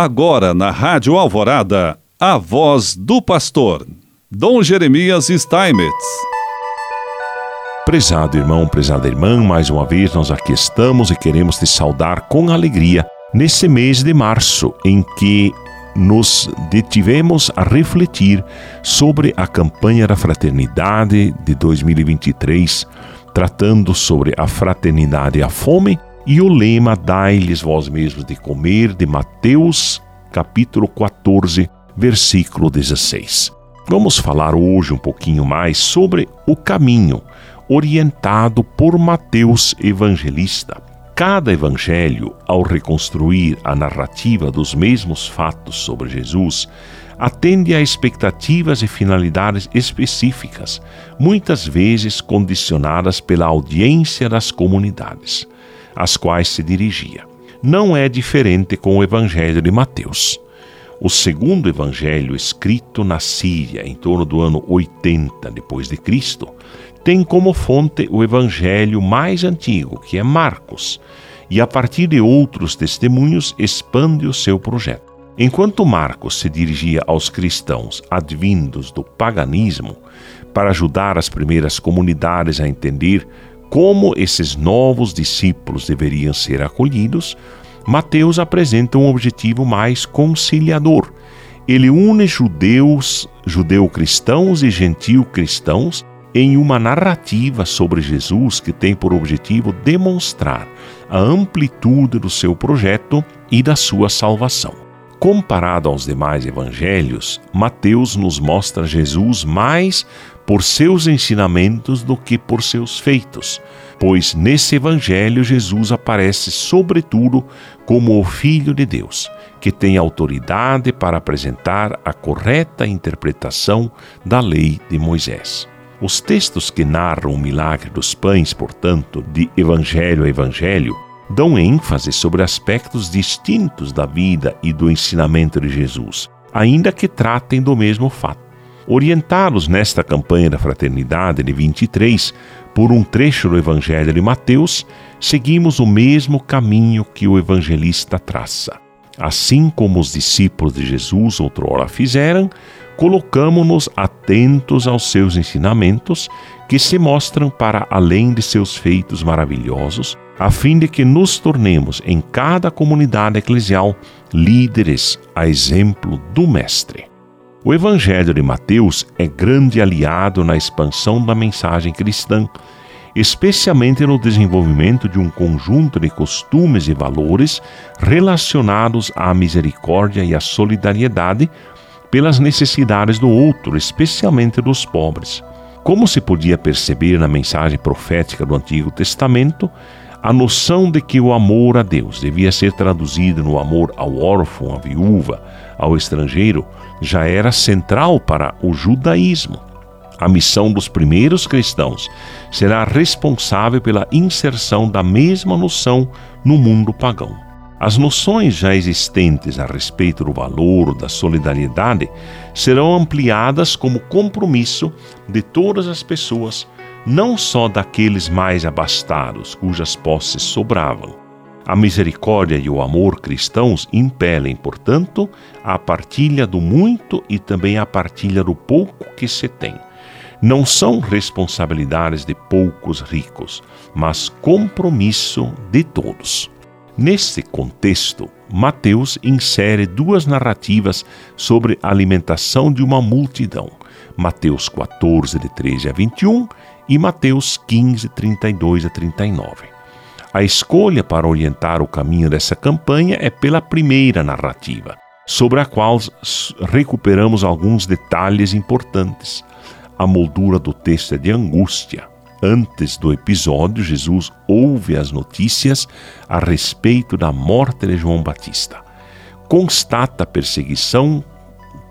Agora na Rádio Alvorada, a voz do pastor, Dom Jeremias Steinmetz. Prezado irmão, prezada irmã, mais uma vez nós aqui estamos e queremos te saudar com alegria nesse mês de março em que nos detivemos a refletir sobre a campanha da fraternidade de 2023, tratando sobre a fraternidade e a fome e o lema Dai-lhes vós mesmos de comer, de Mateus, capítulo 14, versículo 16. Vamos falar hoje um pouquinho mais sobre o caminho orientado por Mateus Evangelista. Cada evangelho, ao reconstruir a narrativa dos mesmos fatos sobre Jesus, atende a expectativas e finalidades específicas, muitas vezes condicionadas pela audiência das comunidades às quais se dirigia. Não é diferente com o Evangelho de Mateus. O segundo evangelho escrito na Síria em torno do ano 80 depois de Cristo tem como fonte o evangelho mais antigo, que é Marcos, e a partir de outros testemunhos expande o seu projeto. Enquanto Marcos se dirigia aos cristãos advindos do paganismo para ajudar as primeiras comunidades a entender como esses novos discípulos deveriam ser acolhidos, Mateus apresenta um objetivo mais conciliador. Ele une judeus, judeu-cristãos e gentil-cristãos em uma narrativa sobre Jesus que tem por objetivo demonstrar a amplitude do seu projeto e da sua salvação. Comparado aos demais evangelhos, Mateus nos mostra Jesus mais por seus ensinamentos do que por seus feitos, pois nesse Evangelho Jesus aparece sobretudo como o Filho de Deus, que tem autoridade para apresentar a correta interpretação da lei de Moisés. Os textos que narram o milagre dos pães, portanto, de Evangelho a Evangelho, dão ênfase sobre aspectos distintos da vida e do ensinamento de Jesus, ainda que tratem do mesmo fato orientados nesta campanha da fraternidade de 23 por um trecho do Evangelho de Mateus, seguimos o mesmo caminho que o evangelista traça. Assim como os discípulos de Jesus outrora fizeram, colocamos-nos atentos aos seus ensinamentos, que se mostram para além de seus feitos maravilhosos, a fim de que nos tornemos em cada comunidade eclesial líderes a exemplo do Mestre. O Evangelho de Mateus é grande aliado na expansão da mensagem cristã, especialmente no desenvolvimento de um conjunto de costumes e valores relacionados à misericórdia e à solidariedade pelas necessidades do outro, especialmente dos pobres. Como se podia perceber na mensagem profética do Antigo Testamento, a noção de que o amor a Deus devia ser traduzido no amor ao órfão, à viúva, ao estrangeiro, já era central para o judaísmo. A missão dos primeiros cristãos será responsável pela inserção da mesma noção no mundo pagão. As noções já existentes a respeito do valor da solidariedade serão ampliadas como compromisso de todas as pessoas não só daqueles mais abastados, cujas posses sobravam. A misericórdia e o amor cristãos impelem, portanto, a partilha do muito e também a partilha do pouco que se tem. Não são responsabilidades de poucos ricos, mas compromisso de todos. Nesse contexto, Mateus insere duas narrativas sobre a alimentação de uma multidão. Mateus 14, de 13 a 21 e Mateus 15, 32 a 39. A escolha para orientar o caminho dessa campanha é pela primeira narrativa, sobre a qual recuperamos alguns detalhes importantes. A moldura do texto é de angústia. Antes do episódio, Jesus ouve as notícias a respeito da morte de João Batista. Constata a perseguição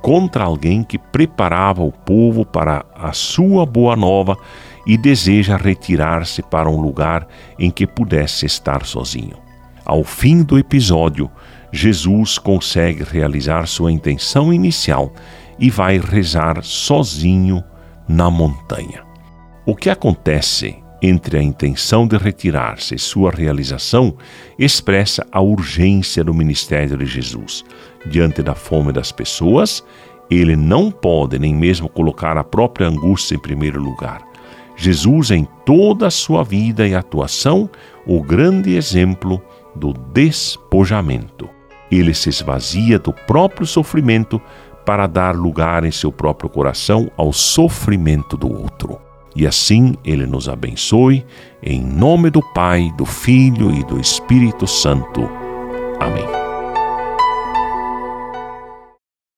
contra alguém que preparava o povo para a sua boa nova e deseja retirar-se para um lugar em que pudesse estar sozinho. Ao fim do episódio, Jesus consegue realizar sua intenção inicial e vai rezar sozinho na montanha. O que acontece entre a intenção de retirar-se e sua realização, expressa a urgência do ministério de Jesus. Diante da fome das pessoas, ele não pode nem mesmo colocar a própria angústia em primeiro lugar. Jesus, em toda a sua vida e atuação, o grande exemplo do despojamento. Ele se esvazia do próprio sofrimento para dar lugar em seu próprio coração ao sofrimento do outro. E assim ele nos abençoe, em nome do Pai, do Filho e do Espírito Santo.